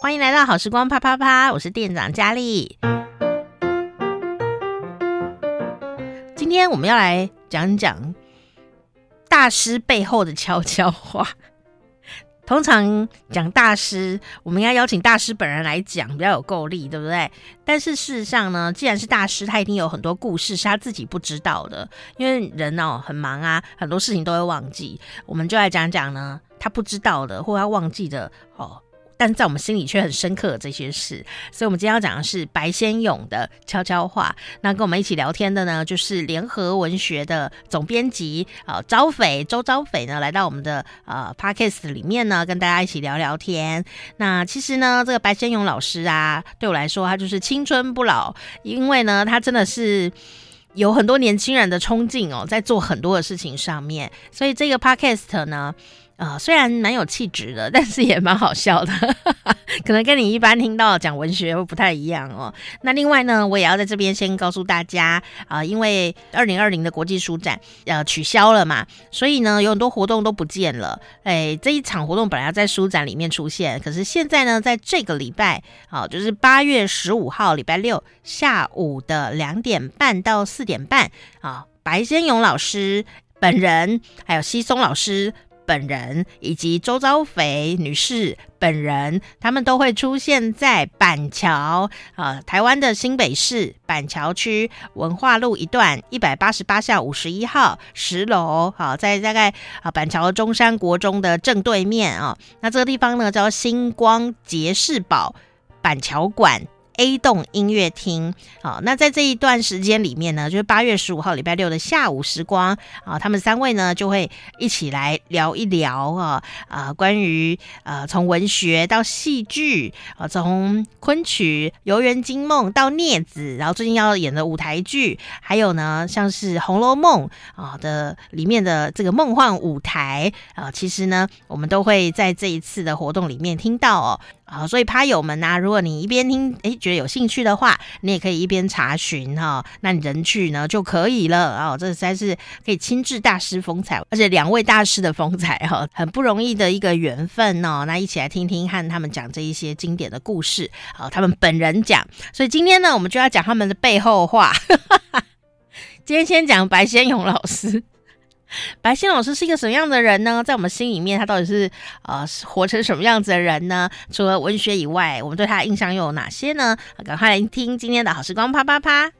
欢迎来到好时光啪啪啪，我是店长佳丽。今天我们要来讲讲大师背后的悄悄话。通常讲大师，我们应该邀请大师本人来讲，比较有够力，对不对？但是事实上呢，既然是大师，他一定有很多故事是他自己不知道的，因为人哦很忙啊，很多事情都会忘记。我们就来讲讲呢，他不知道的或他忘记的哦。但在我们心里却很深刻的这些事，所以我们今天要讲的是白先勇的悄悄话。那跟我们一起聊天的呢，就是联合文学的总编辑啊，昭斐周昭斐呢，来到我们的呃 Podcast 里面呢，跟大家一起聊聊天。那其实呢，这个白先勇老师啊，对我来说，他就是青春不老，因为呢，他真的是有很多年轻人的冲劲哦，在做很多的事情上面。所以这个 Podcast 呢。啊、呃，虽然蛮有气质的，但是也蛮好笑的，可能跟你一般听到讲文学会不太一样哦。那另外呢，我也要在这边先告诉大家啊、因为二零二零的国际书展呃取消了嘛，所以呢有很多活动都不见了。哎，这一场活动本来要在书展里面出现，可是现在呢，在这个礼拜啊、就是八月十五号礼拜六下午的两点半到四点半啊、白先勇老师本人还有西松老师。本人以及周昭斐女士本人，他们都会出现在板桥啊、台湾的新北市板桥区文化路一段一百八十八巷五十一号十楼，好、在大概啊板桥中山国中的正对面啊、那这个地方呢叫星光杰士堡板桥馆。A 栋音乐厅，好，那在这一段时间里面呢，就是八月十五号礼拜六的下午时光啊，他们三位呢就会一起来聊一聊啊啊，关于呃从文学到戏剧啊，从昆曲《游园惊梦》到镊子，然后最近要演的舞台剧，还有呢像是《红楼梦》啊的里面的这个梦幻舞台啊，其实呢我们都会在这一次的活动里面听到哦。啊，所以趴友们呐、啊，如果你一边听，诶、觉得有兴趣的话，你也可以一边查询哈，那你人去呢就可以了、哦。这实在是可以亲至大师风采，而且两位大师的风采哈、哦，很不容易的一个缘分哦。那一起来听听看他们讲这一些经典的故事，好、哦，他们本人讲。所以今天呢，我们就要讲他们的背后话。今天先讲白先勇老师。白先老师是一个什么样的人呢？在我们心里面，他到底是呃活成什么样子的人呢？除了文学以外，我们对他的印象又有哪些呢？赶快来听今天的好时光啪啪啪！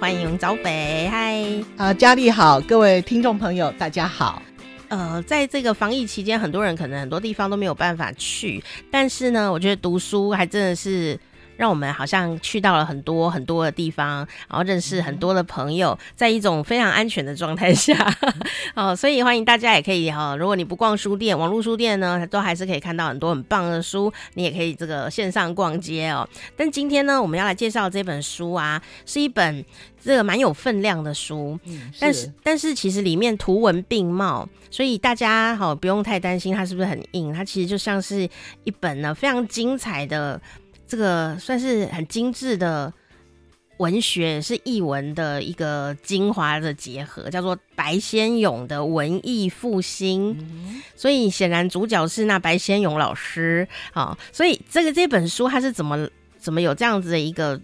欢迎昭斐，嗨，啊，佳丽好，各位听众朋友，大家好。呃，在这个防疫期间，很多人可能很多地方都没有办法去，但是呢，我觉得读书还真的是让我们好像去到了很多很多的地方，然后认识很多的朋友，在一种非常安全的状态下，哦，所以欢迎大家也可以哈，如果你不逛书店，网络书店呢，都还是可以看到很多很棒的书，你也可以这个线上逛街哦。但今天呢，我们要来介绍这本书啊，是一本。这个蛮有分量的书，嗯、是但是但是其实里面图文并茂，所以大家好不用太担心它是不是很硬，它其实就像是一本呢非常精彩的这个算是很精致的文学，是译文的一个精华的结合，叫做白先勇的文艺复兴。嗯、所以显然主角是那白先勇老师啊，所以这个这本书它是怎么怎么有这样子的一个。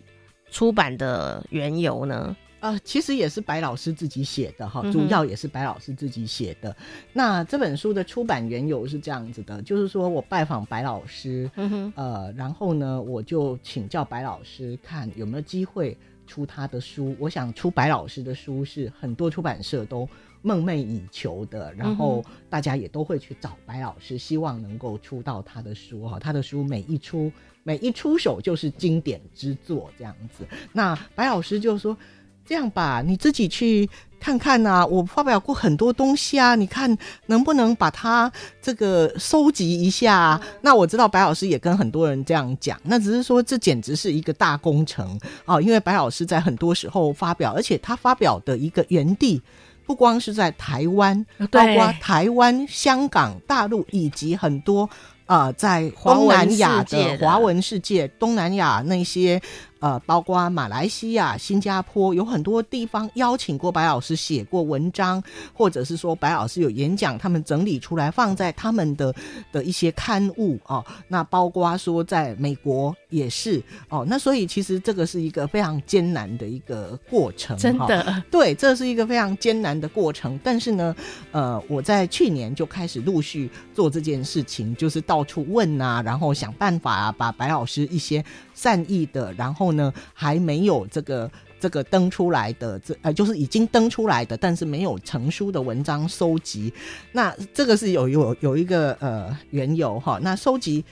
出版的缘由呢？啊、呃，其实也是白老师自己写的哈，主要也是白老师自己写的。嗯、那这本书的出版缘由是这样子的，就是说我拜访白老师，呃，然后呢，我就请教白老师看有没有机会出他的书。我想出白老师的书是很多出版社都梦寐以求的，然后大家也都会去找白老师，希望能够出到他的书哈。他的书每一出。每一出手就是经典之作，这样子。那白老师就说：“这样吧，你自己去看看呐、啊。我发表过很多东西啊，你看能不能把它这个收集一下、啊？”那我知道白老师也跟很多人这样讲，那只是说这简直是一个大工程啊！因为白老师在很多时候发表，而且他发表的一个原地不光是在台湾，包括台湾、香港、大陆以及很多。呃，在东南亚的华文世界，东南亚那些呃，包括马来西亚、新加坡，有很多地方邀请过白老师写过文章，或者是说白老师有演讲，他们整理出来放在他们的的一些刊物哦。那包括说在美国也是哦。那所以其实这个是一个非常艰难的一个过程，真的、哦。对，这是一个非常艰难的过程。但是呢，呃，我在去年就开始陆续做这件事情，就是到处问啊，然后想办法啊，把白老师一些善意的，然后。呢，还没有这个这个登出来的，这呃，就是已经登出来的，但是没有成书的文章收集。那这个是有有有一个呃缘由哈。那收集。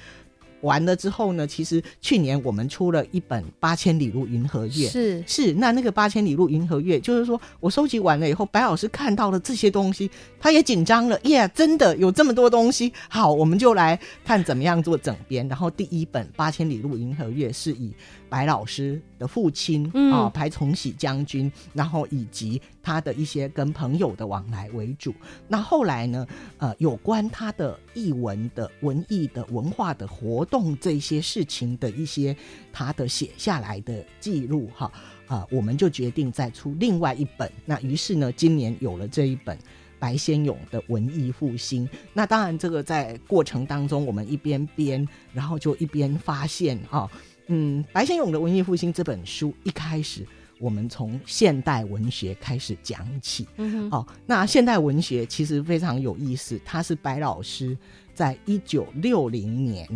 完了之后呢，其实去年我们出了一本《八千里路云和月》，是是，那那个《八千里路云和月》，就是说我收集完了以后，白老师看到了这些东西，他也紧张了，耶、yeah，真的有这么多东西，好，我们就来看怎么样做整编。然后第一本《八千里路云和月》是以白老师的父亲啊、嗯哦、白崇禧将军，然后以及他的一些跟朋友的往来为主。那后来呢，呃，有关他的译文的文艺的文化的活动。这些事情的一些他的写下来的记录哈啊、呃，我们就决定再出另外一本。那于是呢，今年有了这一本白先勇的文艺复兴。那当然，这个在过程当中，我们一边编，然后就一边发现啊，嗯，白先勇的文艺复兴这本书一开始，我们从现代文学开始讲起。嗯，哦，那现代文学其实非常有意思，它是白老师在一九六零年。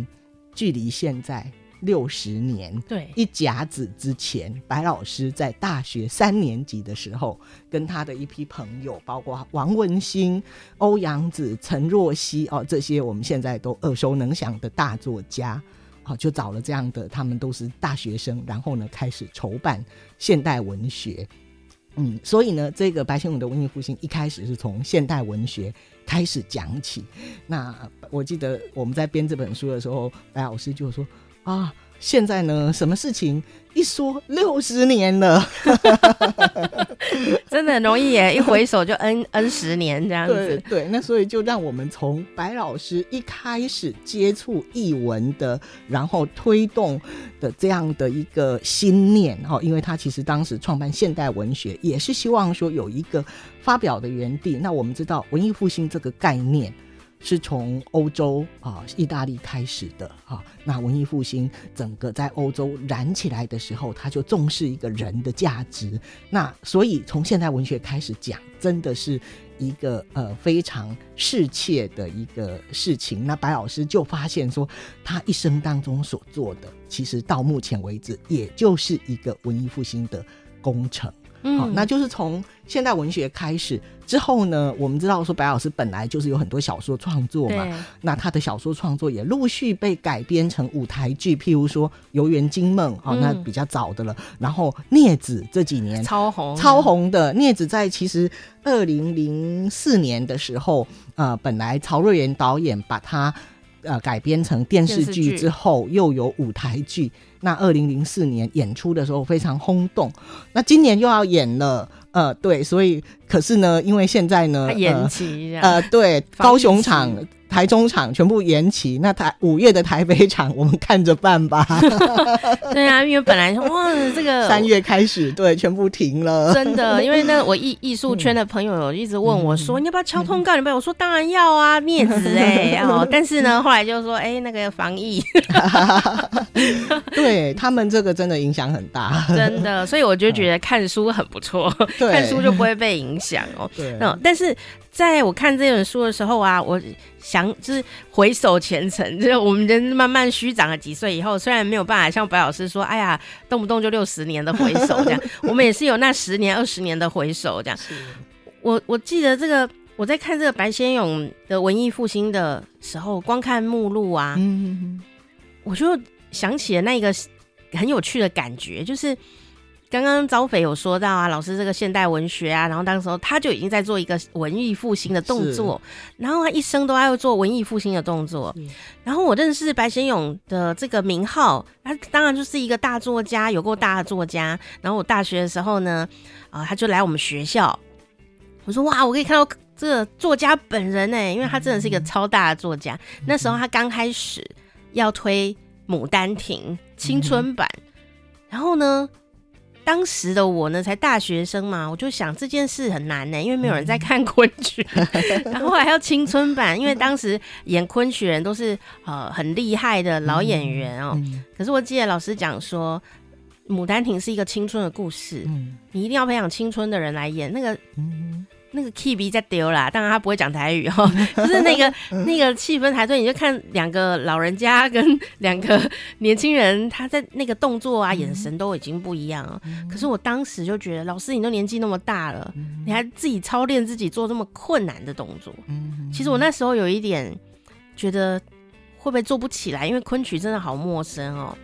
距离现在六十年，对，一甲子之前，白老师在大学三年级的时候，跟他的一批朋友，包括王文兴、欧阳子、陈若曦哦，这些我们现在都耳熟能详的大作家，好，就找了这样的，他们都是大学生，然后呢，开始筹办现代文学。嗯，所以呢，这个白先勇的文艺复兴一开始是从现代文学开始讲起。那我记得我们在编这本书的时候，白老师就说啊。现在呢，什么事情一说六十年了，真的很容易耶！一回首就 n n 十年这样子。对，对，那所以就让我们从白老师一开始接触译文的，然后推动的这样的一个心念哈，因为他其实当时创办现代文学，也是希望说有一个发表的园地。那我们知道文艺复兴这个概念。是从欧洲啊，意大利开始的啊。那文艺复兴整个在欧洲燃起来的时候，他就重视一个人的价值。那所以从现代文学开始讲，真的是一个呃非常世切的一个事情。那白老师就发现说，他一生当中所做的，其实到目前为止，也就是一个文艺复兴的工程。好、哦，那就是从现代文学开始之后呢，我们知道说白老师本来就是有很多小说创作嘛，那他的小说创作也陆续被改编成舞台剧，譬如说《游园惊梦》哦，那比较早的了。嗯、然后《孽子》这几年超红超红的，《孽子》在其实二零零四年的时候，呃，本来曹瑞元导演把它呃改编成电视剧之后，又有舞台剧。那二零零四年演出的时候非常轰动，那今年又要演了，呃，对，所以可是呢，因为现在呢，延期，呃，对，高雄场。台中场全部延期，那台五月的台北场我们看着办吧。对啊，因为本来哇，这个 三月开始，对，全部停了。真的，因为那我艺艺术圈的朋友有一直问我说：“嗯、你要不要敲通告？”你不要，我说当然要啊，面子哎 哦。但是呢，后来就说：“哎、欸，那个防疫。”对他们这个真的影响很大，真的。所以我就觉得看书很不错，看书就不会被影响哦。对，那但是。在我看这本书的时候啊，我想就是回首前程，就是我们人慢慢虚长了几岁以后，虽然没有办法像白老师说，哎呀，动不动就六十年的回首这样，我们也是有那十年、二十年的回首这样。我我记得这个，我在看这个白先勇的文艺复兴的时候，光看目录啊，我就想起了那个很有趣的感觉，就是。刚刚招匪有说到啊，老师这个现代文学啊，然后当时候他就已经在做一个文艺复兴的动作，然后他一生都要做文艺复兴的动作。然后我认识白先勇的这个名号，他当然就是一个大作家，有够大的作家。然后我大学的时候呢，啊、呃，他就来我们学校，我说哇，我可以看到这个作家本人呢，因为他真的是一个超大的作家。嗯、那时候他刚开始要推《牡丹亭》青春版。然后呢，当时的我呢，才大学生嘛，我就想这件事很难呢，因为没有人在看昆曲，嗯、然后还要青春版，因为当时演昆曲人都是呃很厉害的老演员哦。嗯嗯、可是我记得老师讲说，《牡丹亭》是一个青春的故事，嗯、你一定要培养青春的人来演那个。嗯那个 key 比在丢啦，当然他不会讲台语哈，就是那个那个气氛才对。你就看两个老人家跟两个年轻人，他在那个动作啊、眼神都已经不一样了。可是我当时就觉得，老师你都年纪那么大了，你还自己操练自己做这么困难的动作。其实我那时候有一点觉得会不会做不起来，因为昆曲真的好陌生哦。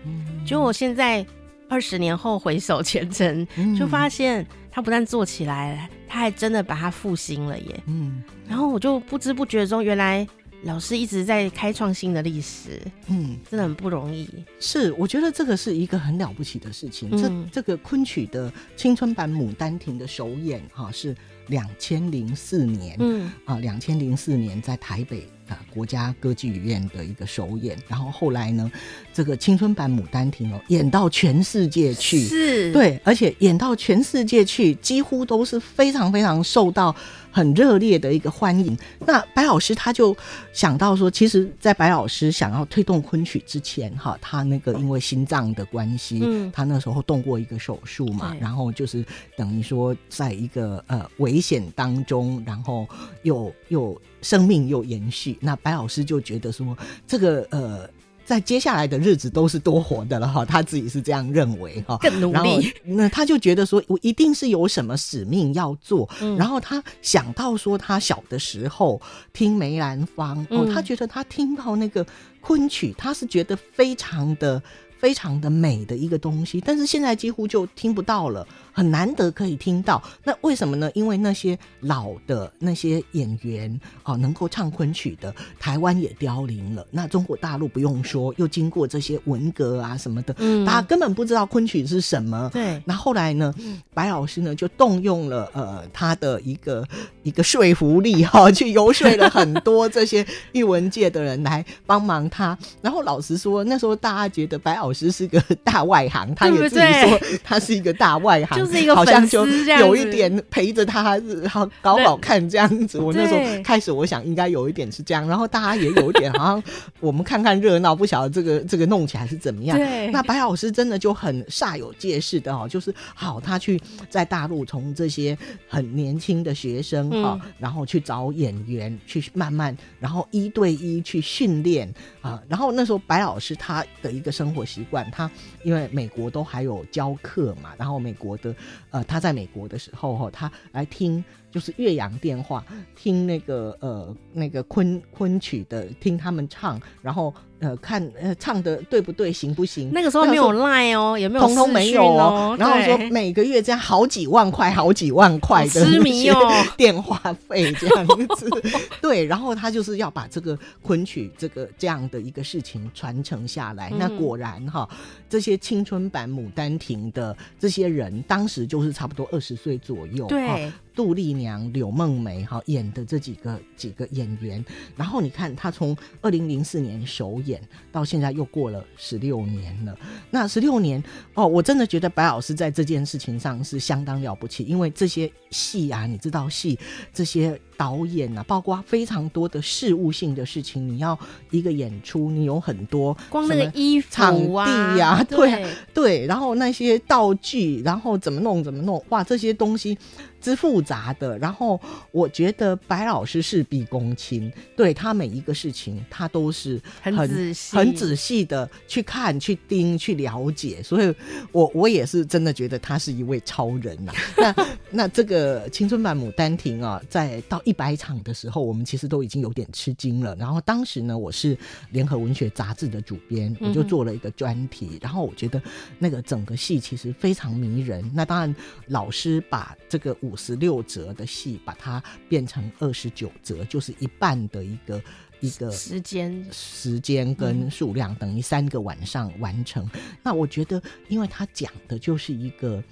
就我现在二十年后回首前程，就发现。他不但做起来了，他还真的把它复兴了耶。嗯，然后我就不知不觉中，原来老师一直在开创新的历史。嗯，真的很不容易。是，我觉得这个是一个很了不起的事情。嗯、这这个昆曲的青春版《牡丹亭》的首演，哈，是两千零四年。嗯啊，两千零四年在台北。啊，国家歌剧院的一个首演，然后后来呢，这个青春版《牡丹亭》哦，演到全世界去，是。对，而且演到全世界去，几乎都是非常非常受到很热烈的一个欢迎。那白老师他就想到说，其实，在白老师想要推动昆曲之前，哈，他那个因为心脏的关系，嗯，他那时候动过一个手术嘛，然后就是等于说，在一个呃危险当中，然后又又。生命又延续，那白老师就觉得说，这个呃，在接下来的日子都是多活的了哈，他自己是这样认为哈，更努力。那他就觉得说，我一定是有什么使命要做。嗯、然后他想到说，他小的时候听梅兰芳，哦，他觉得他听到那个昆曲，他是觉得非常的。非常的美的一个东西，但是现在几乎就听不到了，很难得可以听到。那为什么呢？因为那些老的那些演员啊，能够唱昆曲的，台湾也凋零了。那中国大陆不用说，又经过这些文革啊什么的，嗯，大家根本不知道昆曲是什么。对。那后来呢，白老师呢就动用了呃他的一个一个说服力哈，去游说了很多这些艺文界的人来帮忙他。然后老实说，那时候大家觉得白老师是个大外行，他也自己说他是一个大外行，就是一个好像就有一点陪着他，好搞搞看这样子。我那时候开始，我想应该有一点是这样，然后大家也有一点好像我们看看热闹，不晓得这个这个弄起来是怎么样。对那白老师真的就很煞有介事的哦，就是好，他去在大陆从这些很年轻的学生哈，嗯、然后去找演员去慢慢，然后一对一去训练啊，然后那时候白老师他的一个生活习。惯他，因为美国都还有教课嘛，然后美国的，呃，他在美国的时候哈，他来听就是岳阳电话，听那个呃那个昆昆曲的，听他们唱，然后。呃，看呃唱的对不对，行不行？那个时候没有 Line 哦，也没有，通通没有哦。然后说每个月这样好几万块，好几万块的痴迷哦，电话费这样子。对，然后他就是要把这个昆曲这个这样的一个事情传承下来。那果然哈，这些青春版《牡丹亭》的这些人，当时就是差不多二十岁左右。对。杜丽娘、柳梦梅哈演的这几个几个演员，然后你看他从二零零四年首演到现在又过了十六年了。那十六年哦，我真的觉得白老师在这件事情上是相当了不起，因为这些戏啊，你知道戏这些。导演啊，包括非常多的事务性的事情，你要一个演出，你有很多光那个衣服、场地呀，对对，然后那些道具，然后怎么弄怎么弄，哇，这些东西之复杂的。然后我觉得白老师事必躬亲，对他每一个事情，他都是很很仔细、很仔细的去看、去盯、去了解。所以我我也是真的觉得他是一位超人呐。那 那这个青春版《牡丹亭》啊，在到一百场的时候，我们其实都已经有点吃惊了。然后当时呢，我是联合文学杂志的主编，我就做了一个专题。嗯、然后我觉得那个整个戏其实非常迷人。那当然，老师把这个五十六折的戏，把它变成二十九折，就是一半的一个一个时间时间跟数量，等于三个晚上完成。嗯、那我觉得，因为他讲的就是一个。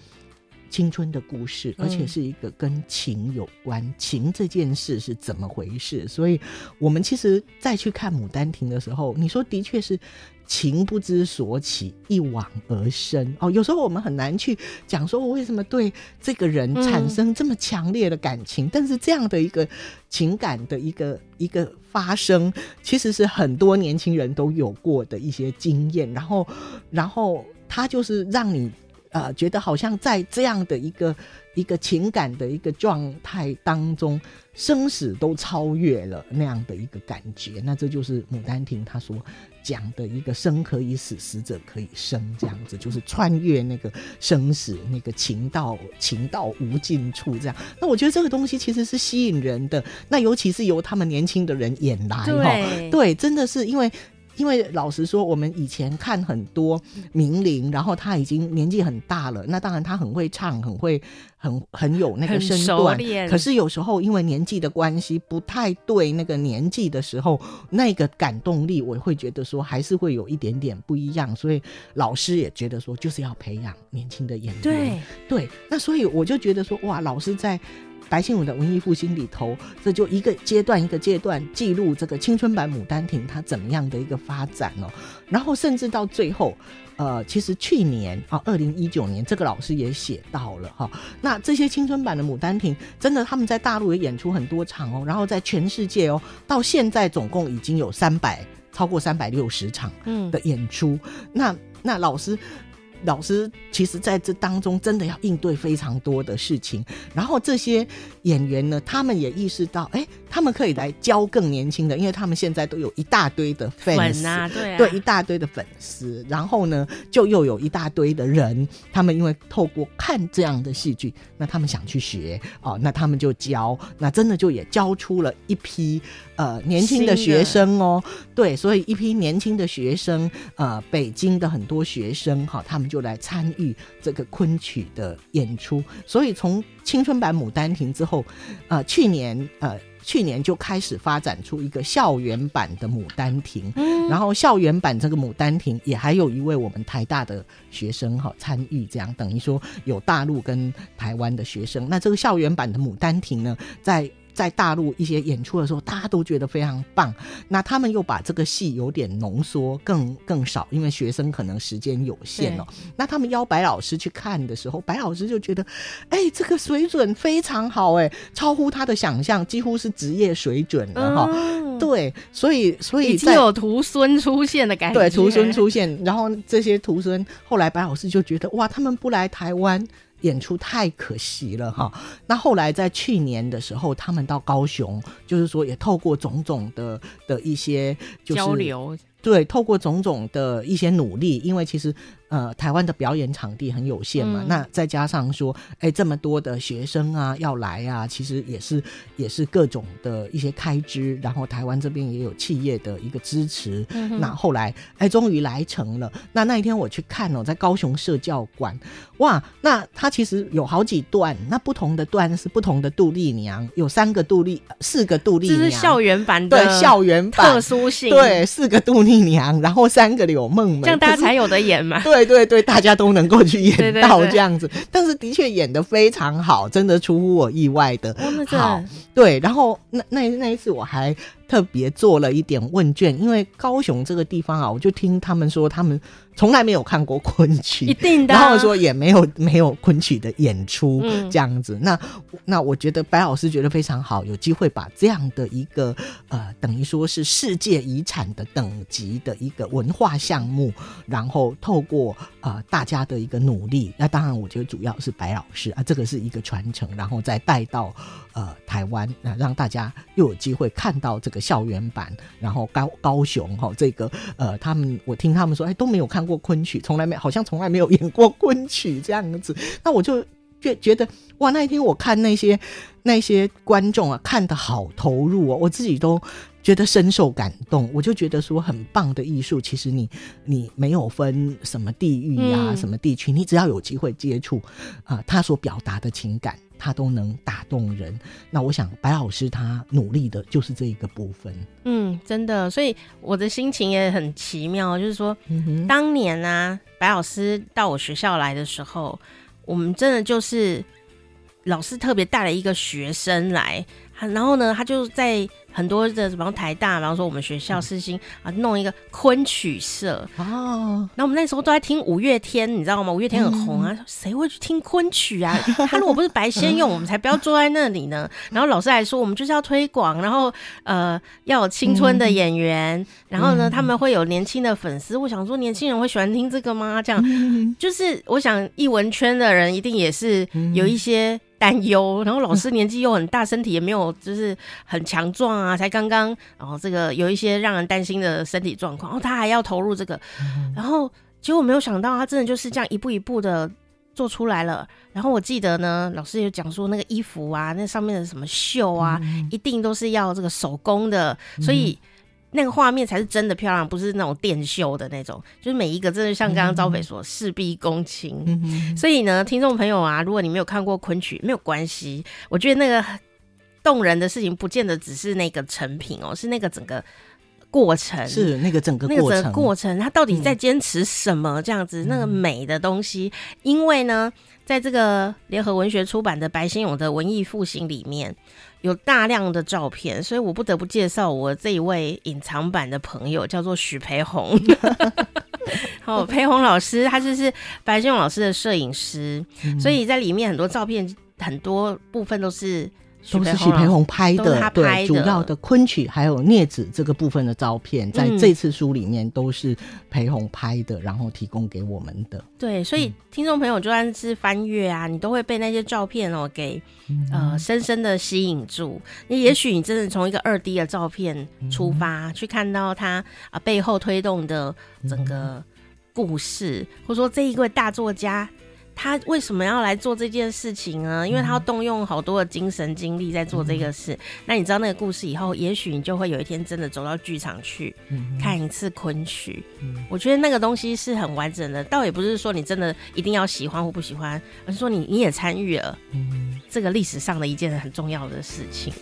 青春的故事，而且是一个跟情有关，嗯、情这件事是怎么回事？所以，我们其实再去看《牡丹亭》的时候，你说的确是情不知所起，一往而深哦。有时候我们很难去讲说，我为什么对这个人产生这么强烈的感情？嗯、但是这样的一个情感的一个一个发生，其实是很多年轻人都有过的一些经验。然后，然后他就是让你。呃，觉得好像在这样的一个一个情感的一个状态当中，生死都超越了那样的一个感觉。那这就是《牡丹亭》他所讲的一个“生可以死，死者可以生”这样子，就是穿越那个生死，那个情到情到无尽处这样。那我觉得这个东西其实是吸引人的。那尤其是由他们年轻的人演来，哈，对，真的是因为。因为老实说，我们以前看很多名伶，然后他已经年纪很大了，那当然他很会唱，很会很很有那个身段。可是有时候因为年纪的关系，不太对那个年纪的时候，那个感动力，我会觉得说还是会有一点点不一样。所以老师也觉得说，就是要培养年轻的演员。对对，那所以我就觉得说，哇，老师在。白先勇的文艺复兴里头，这就一个阶段一个阶段记录这个青春版《牡丹亭》它怎么样的一个发展哦，然后甚至到最后，呃，其实去年啊，二零一九年，这个老师也写到了哈，那这些青春版的《牡丹亭》真的他们在大陆也演出很多场哦，然后在全世界哦，到现在总共已经有三百超过三百六十场的演出，嗯、那那老师。老师其实在这当中真的要应对非常多的事情，然后这些演员呢，他们也意识到，哎，他们可以来教更年轻的，因为他们现在都有一大堆的粉丝。啊，对啊，对，一大堆的粉丝，然后呢，就又有一大堆的人，他们因为透过看这样的戏剧，那他们想去学哦，那他们就教，那真的就也教出了一批。呃，年轻的学生哦，对，所以一批年轻的学生，呃，北京的很多学生哈，他们就来参与这个昆曲的演出。所以从青春版《牡丹亭》之后，呃，去年呃，去年就开始发展出一个校园版的《牡丹亭》，嗯，然后校园版这个《牡丹亭》也还有一位我们台大的学生哈参与，这样等于说有大陆跟台湾的学生。那这个校园版的《牡丹亭》呢，在在大陆一些演出的时候，大家都觉得非常棒。那他们又把这个戏有点浓缩，更更少，因为学生可能时间有限哦。那他们邀白老师去看的时候，白老师就觉得，哎、欸，这个水准非常好，哎，超乎他的想象，几乎是职业水准了哈。嗯、对，所以所以已经有徒孙出现的感觉，对，徒孙出现，然后这些徒孙后来白老师就觉得，哇，他们不来台湾。演出太可惜了哈，那后来在去年的时候，他们到高雄，就是说也透过种种的的一些、交流，对，透过种种的一些努力，因为其实。呃，台湾的表演场地很有限嘛，嗯、那再加上说，哎、欸，这么多的学生啊要来啊，其实也是也是各种的一些开支，然后台湾这边也有企业的一个支持。嗯、那后来，哎、欸，终于来成了。那那一天我去看哦，在高雄社教馆，哇，那它其实有好几段，那不同的段是不同的杜丽娘，有三个杜丽，四个杜丽娘，这是校园版的，对，校园版特殊性，对，四个杜丽娘，然后三个柳梦梅，这样大家才有得演嘛，对。对对对，大家都能够去演到这样子，对对对，但是的确演的非常好，真的出乎我意外的好。对，然后那那那一次我还特别做了一点问卷，因为高雄这个地方啊，我就听他们说他们。从来没有看过昆曲，一定的。然后说也没有没有昆曲的演出这样子。嗯、那那我觉得白老师觉得非常好，有机会把这样的一个呃，等于说是世界遗产的等级的一个文化项目，然后透过呃大家的一个努力，那当然我觉得主要是白老师啊，这个是一个传承，然后再带到呃台湾，那让大家又有机会看到这个校园版，然后高高雄哈、这个呃他们我听他们说哎都没有看。过昆曲，从来没好像从来没有演过昆曲这样子，那我就觉觉得哇，那一天我看那些那些观众啊，看得好投入哦，我自己都觉得深受感动。我就觉得说，很棒的艺术，其实你你没有分什么地域呀、啊，嗯、什么地区，你只要有机会接触啊、呃，他所表达的情感。他都能打动人，那我想白老师他努力的就是这一个部分。嗯，真的，所以我的心情也很奇妙，就是说，嗯，当年啊，白老师到我学校来的时候，我们真的就是老师特别带了一个学生来，然后呢，他就在。很多的，比方台大，比方说我们学校世新啊，弄一个昆曲社哦。然后我们那时候都在听五月天，你知道吗？五月天很红啊，谁、嗯、会去听昆曲啊？他如果不是白先勇，我们才不要坐在那里呢。然后老师还说，我们就是要推广，然后呃要有青春的演员，嗯、然后呢他们会有年轻的粉丝。我想说，年轻人会喜欢听这个吗？这样、嗯、就是我想艺文圈的人一定也是有一些。担忧，然后老师年纪又很大，身体也没有就是很强壮啊，才刚刚，然后这个有一些让人担心的身体状况，然后他还要投入这个，然后结果没有想到他真的就是这样一步一步的做出来了。然后我记得呢，老师有讲说那个衣服啊，那上面的什么绣啊，一定都是要这个手工的，所以。那个画面才是真的漂亮，不是那种电秀的那种，就是每一个真的像刚刚昭斐说，事必躬亲。嗯、所以呢，听众朋友啊，如果你没有看过昆曲，没有关系。我觉得那个动人的事情，不见得只是那个成品哦，是那个整个过程，是那个整个过程，那个整个过程，他到底在坚持什么？这样子、嗯，那个美的东西，因为呢，在这个联合文学出版的白先勇的文艺复兴里面。有大量的照片，所以我不得不介绍我这一位隐藏版的朋友，叫做许培红。好，培红老师，他就是白俊勇老师的摄影师、嗯，所以在里面很多照片，很多部分都是。都是许培宏拍的，拍主要的昆曲还有镊子这个部分的照片，在这次书里面都是培宏拍的，然后提供给我们的。对，所以听众朋友就算是翻阅啊，你都会被那些照片哦给呃深深的吸引住。你也许你真的从一个二 D 的照片出发，去看到它啊背后推动的整个故事，或者说这一位大作家。他为什么要来做这件事情呢？因为他要动用好多的精神精力在做这个事。嗯、那你知道那个故事以后，也许你就会有一天真的走到剧场去、嗯、看一次昆曲、嗯。我觉得那个东西是很完整的，倒也不是说你真的一定要喜欢或不喜欢，而是说你你也参与了这个历史上的一件很重要的事情。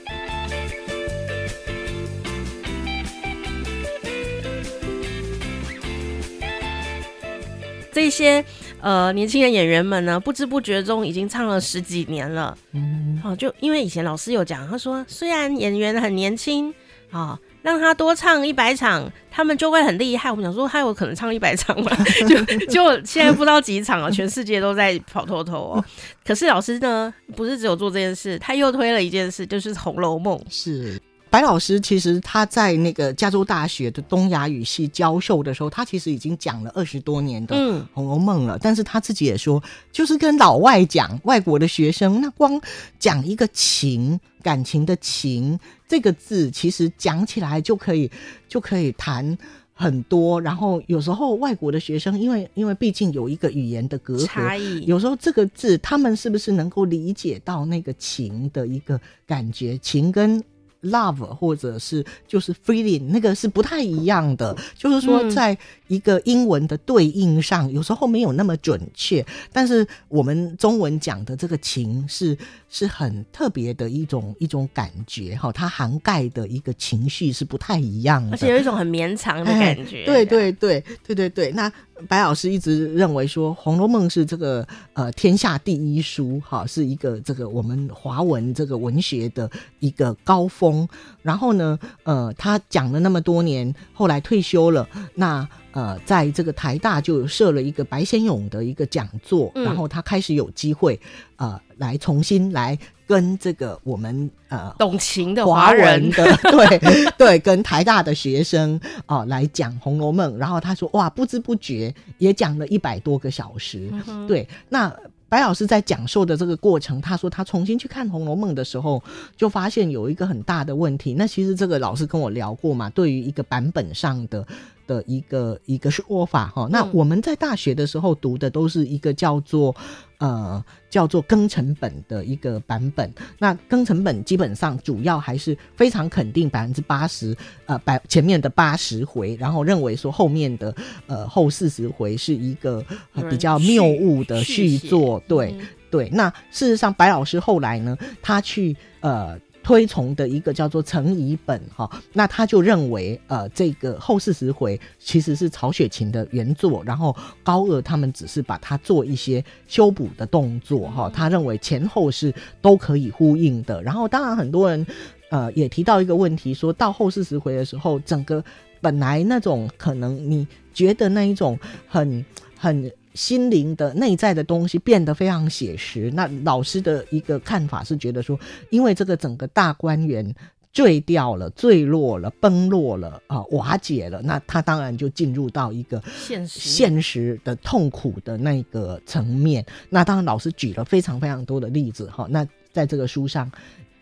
这些。呃，年轻的演员们呢，不知不觉中已经唱了十几年了。嗯，好、哦，就因为以前老师有讲，他说虽然演员很年轻，啊、哦，让他多唱一百场，他们就会很厉害。我们想说，他有可能唱一百场吗？就就现在不知道几场了，全世界都在跑透透哦。可是老师呢，不是只有做这件事，他又推了一件事，就是《红楼梦》。是。白老师其实他在那个加州大学的东亚语系教授的时候，他其实已经讲了二十多年的《红楼梦》了。但是他自己也说，就是跟老外讲，外国的学生，那光讲一个情，感情的情这个字，其实讲起来就可以就可以谈很多。然后有时候外国的学生，因为因为毕竟有一个语言的隔阂，有时候这个字他们是不是能够理解到那个情的一个感觉？情跟 love 或者是就是 feeling 那个是不太一样的，就是说在一个英文的对应上，有时候没有那么准确，但是我们中文讲的这个情是是很特别的一种一种感觉哈，它涵盖的一个情绪是不太一样的，而且有一种很绵长的感觉。对对对对对对，那。白老师一直认为说，《红楼梦》是这个呃天下第一书，哈，是一个这个我们华文这个文学的一个高峰。然后呢，呃，他讲了那么多年，后来退休了，那呃，在这个台大就设了一个白先勇的一个讲座，然后他开始有机会呃来重新来。跟这个我们呃懂情的华人的 对对，跟台大的学生啊、呃、来讲《红楼梦》，然后他说哇，不知不觉也讲了一百多个小时。嗯、对，那白老师在讲授的这个过程，他说他重新去看《红楼梦》的时候，就发现有一个很大的问题。那其实这个老师跟我聊过嘛，对于一个版本上的。的一个一个说法哈，那我们在大学的时候读的都是一个叫做呃叫做庚成本的一个版本。那庚成本基本上主要还是非常肯定百分之八十呃百前面的八十回，然后认为说后面的呃后四十回是一个比较谬误的续作。对对，那事实上白老师后来呢，他去呃。推崇的一个叫做程乙本哈，那他就认为呃这个后四十回其实是曹雪芹的原作，然后高鹗他们只是把它做一些修补的动作哈，他认为前后是都可以呼应的。然后当然很多人呃也提到一个问题，说到后四十回的时候，整个本来那种可能你觉得那一种很很。心灵的内在的东西变得非常写实。那老师的一个看法是觉得说，因为这个整个大观园坠掉了、坠落了、崩落了啊、呃，瓦解了，那他当然就进入到一个现实现实的痛苦的那个层面。那当然，老师举了非常非常多的例子哈。那在这个书上。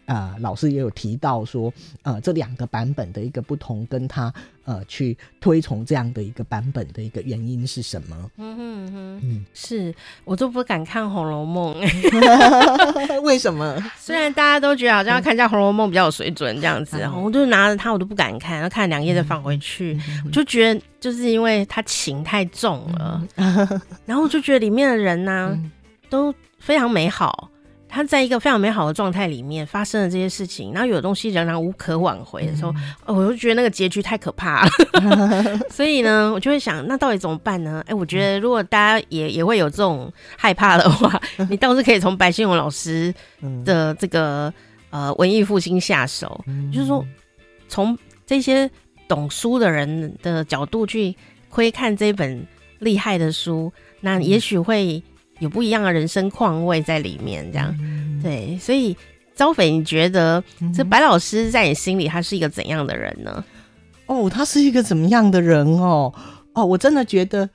啊、呃，老师也有提到说，呃，这两个版本的一个不同，跟他呃去推崇这样的一个版本的一个原因是什么？嗯哼哼，嗯，是我都不敢看《红楼梦》，为什么？虽然大家都觉得好像要看一下《红楼梦》比较有水准这样子，嗯、我就拿着它，我都不敢看，要看两页再放回去，嗯、我就觉得就是因为它情太重了，嗯、然后我就觉得里面的人呢、啊嗯、都非常美好。他在一个非常美好的状态里面发生了这些事情，然后有的东西仍然无可挽回的时候，嗯、我就觉得那个结局太可怕了。所以呢，我就会想，那到底怎么办呢？哎、欸，我觉得如果大家也也会有这种害怕的话，你倒是可以从白先勇老师的这个呃文艺复兴下手，嗯、就是说从这些懂书的人的角度去窥看这本厉害的书，那也许会。有不一样的人生况味在里面，这样、嗯、对，所以招斐，你觉得这白老师在你心里他是一个怎样的人呢？哦，他是一个怎么样的人哦？哦，我真的觉得，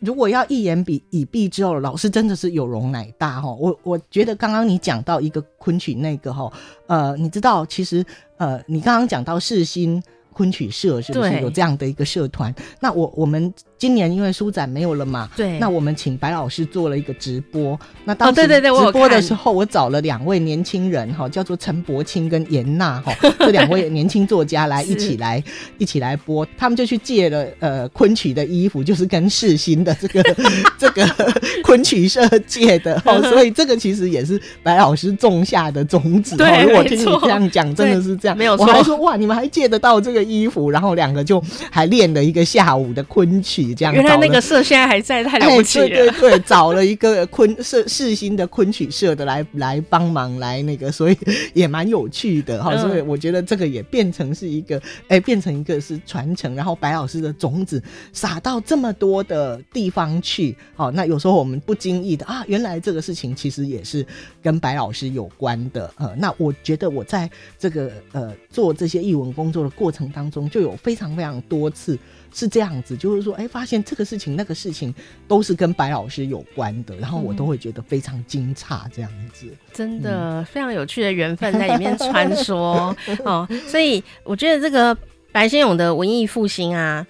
如果要一言比以蔽之后，老师真的是有容乃大哈、哦。我我觉得刚刚你讲到一个昆曲那个哈，呃，你知道其实呃，你刚刚讲到世新昆曲社是不是有这样的一个社团？那我我们。今年因为书展没有了嘛，对，那我们请白老师做了一个直播。那当时直播的时候，我找了两位年轻人哈，叫做陈柏青跟严娜哈，这两位年轻作家来一起来一起来播。他们就去借了呃昆曲的衣服，就是跟世新的 这个 这个昆曲社借的哦，所以这个其实也是白老师种下的种子。对，如果听你这样讲，真的是这样。没有错，我还说哇，你们还借得到这个衣服，然后两个就还练了一个下午的昆曲。这样原来那个社现在还在，太了不起了。对对对，找了一个昆社世新的昆曲社的来来帮忙来那个，所以也蛮有趣的哈。所以我觉得这个也变成是一个，哎，变成一个是传承，然后白老师的种子撒到这么多的地方去。好，那有时候我们不经意的啊，原来这个事情其实也是跟白老师有关的。呃，那我觉得我在这个呃做这些译文工作的过程当中，就有非常非常多次。是这样子，就是说，哎，发现这个事情、那个事情都是跟白老师有关的，然后我都会觉得非常惊诧，这样子，真的、嗯、非常有趣的缘分在里面穿梭 哦。所以我觉得这个白先勇的文艺复兴啊，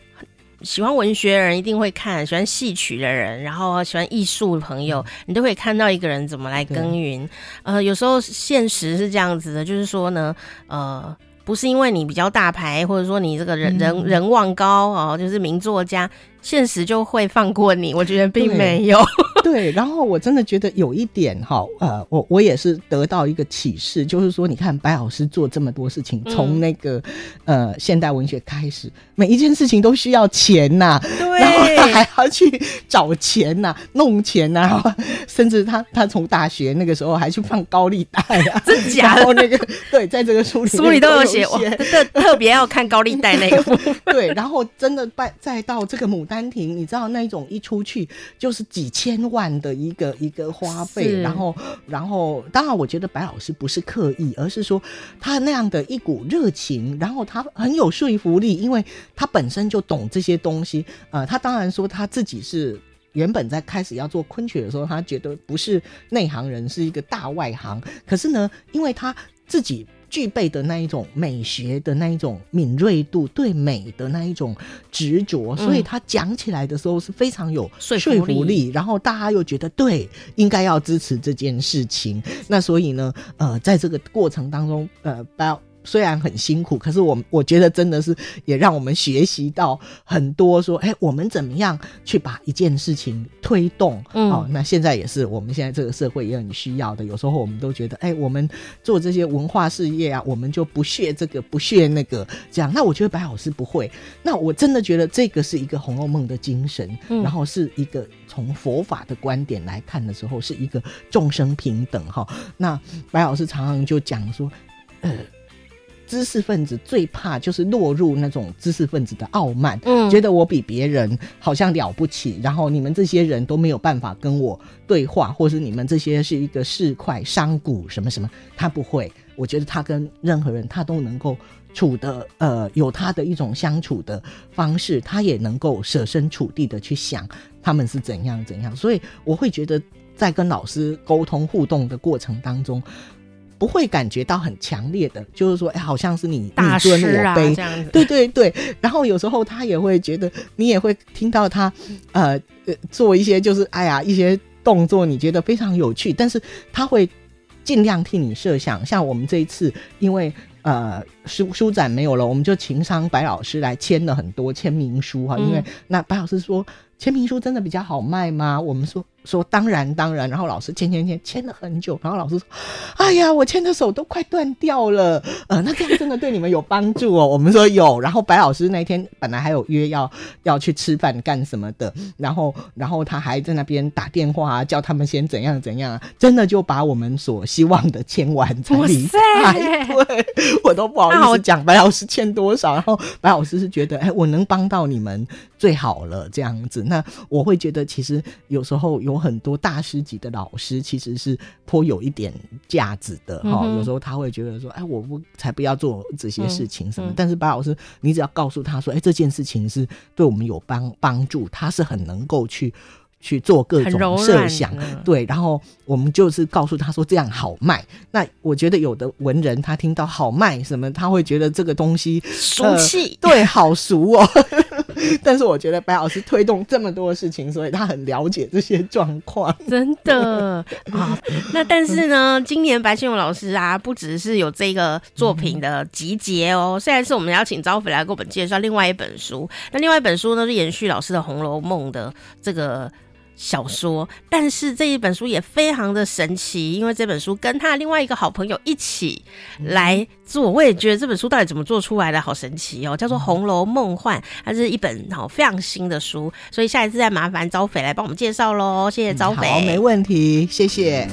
喜欢文学的人一定会看，喜欢戏曲的人，然后喜欢艺术的朋友，你都会看到一个人怎么来耕耘。呃，有时候现实是这样子的，就是说呢，呃。不是因为你比较大牌，或者说你这个人人人望高哦，就是名作家。现实就会放过你，我觉得并没有。对，然后我真的觉得有一点哈，呃，我我也是得到一个启示，就是说，你看白老师做这么多事情，从那个、嗯、呃现代文学开始，每一件事情都需要钱呐、啊，对，然后他还要去找钱呐、啊，弄钱呐、啊，然后甚至他他从大学那个时候还去放高利贷啊，真假的？然后那个对，在这个书里书里都有写，特特别要看高利贷那个。对，然后真的拜再到这个牡丹。丹亭，你知道那种一出去就是几千万的一个一个花费，然后然后当然我觉得白老师不是刻意，而是说他那样的一股热情，然后他很有说服力，因为他本身就懂这些东西。呃，他当然说他自己是原本在开始要做昆曲的时候，他觉得不是内行人，是一个大外行。可是呢，因为他自己。具备的那一种美学的那一种敏锐度，对美的那一种执着，所以他讲起来的时候是非常有说服力，然后大家又觉得对，应该要支持这件事情。那所以呢，呃，在这个过程当中，呃，白虽然很辛苦，可是我我觉得真的是也让我们学习到很多。说，哎，我们怎么样去把一件事情推动？嗯，哦，那现在也是我们现在这个社会也很需要的。有时候我们都觉得，哎，我们做这些文化事业啊，我们就不屑这个，不屑那个，这样。那我觉得白老师不会。那我真的觉得这个是一个《红楼梦》的精神，嗯，然后是一个从佛法的观点来看的时候，是一个众生平等。哈，那白老师常常就讲说，呃。知识分子最怕就是落入那种知识分子的傲慢，嗯，觉得我比别人好像了不起，然后你们这些人都没有办法跟我对话，或是你们这些是一个市侩商贾什么什么，他不会。我觉得他跟任何人他都能够处的，呃，有他的一种相处的方式，他也能够设身处地的去想他们是怎样怎样，所以我会觉得在跟老师沟通互动的过程当中。不会感觉到很强烈的，就是说，哎，好像是你大尊我卑，这样子。对对对。然后有时候他也会觉得，你也会听到他，呃，做一些就是，哎呀，一些动作，你觉得非常有趣，但是他会尽量替你设想。像我们这一次，因为呃书书展没有了，我们就情商白老师来签了很多签名书哈，因为那白老师说，签名书真的比较好卖吗？我们说。说当然当然，然后老师签签签签了很久，然后老师说：“哎呀，我牵的手都快断掉了。”呃，那这样真的对你们有帮助哦？我们说有。然后白老师那天本来还有约要要去吃饭干什么的，然后然后他还在那边打电话啊，叫他们先怎样怎样啊，真的就把我们所希望的签完才离开。对，我都不好意思讲白老师签多少，然后白老师是觉得哎，我能帮到你们最好了这样子。那我会觉得其实有时候有。有很多大师级的老师其实是颇有一点价值的哈、嗯，有时候他会觉得说，哎，我不才不要做这些事情什么。但是白老师，你只要告诉他说，哎，这件事情是对我们有帮帮助，他是很能够去去做各种设想，对。然后我们就是告诉他说这样好卖。那我觉得有的文人他听到好卖什么，他会觉得这个东西俗气、呃，对，好俗哦。但是我觉得白老师推动这么多事情，所以他很了解这些状况。真的啊，那但是呢，今年白先勇老师啊，不只是有这个作品的集结哦，虽然是我们邀请招斐来给我们介绍另外一本书，那另外一本书呢是延续老师的《红楼梦》的这个。小说，但是这一本书也非常的神奇，因为这本书跟他另外一个好朋友一起来做，我也觉得这本书到底怎么做出来的，好神奇哦，叫做《红楼梦幻》，它是一本好非常新的书，所以下一次再麻烦招斐来帮我们介绍喽，谢谢招斐。好，没问题，谢谢。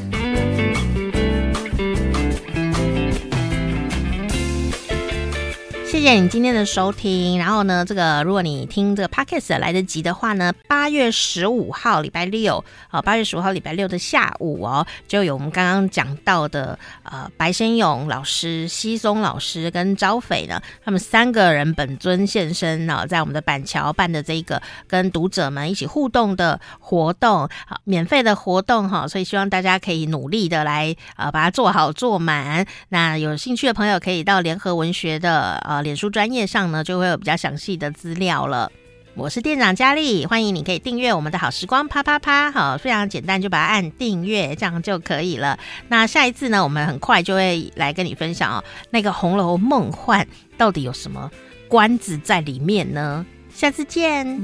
谢谢你今天的收听，然后呢，这个如果你听这个 podcast 来得及的话呢，八月十五号礼拜六，啊，八月十五号礼拜六的下午哦，就有我们刚刚讲到的呃白先勇老师、西松老师跟昭斐呢，他们三个人本尊现身呢，在我们的板桥办的这一个跟读者们一起互动的活动，好，免费的活动哈，所以希望大家可以努力的来呃把它做好做满。那有兴趣的朋友可以到联合文学的呃。脸书专业上呢，就会有比较详细的资料了。我是店长佳丽，欢迎你可以订阅我们的好时光啪啪啪，好，非常简单，就把它按订阅，这样就可以了。那下一次呢，我们很快就会来跟你分享哦，那个《红楼梦幻》到底有什么关子在里面呢？下次见。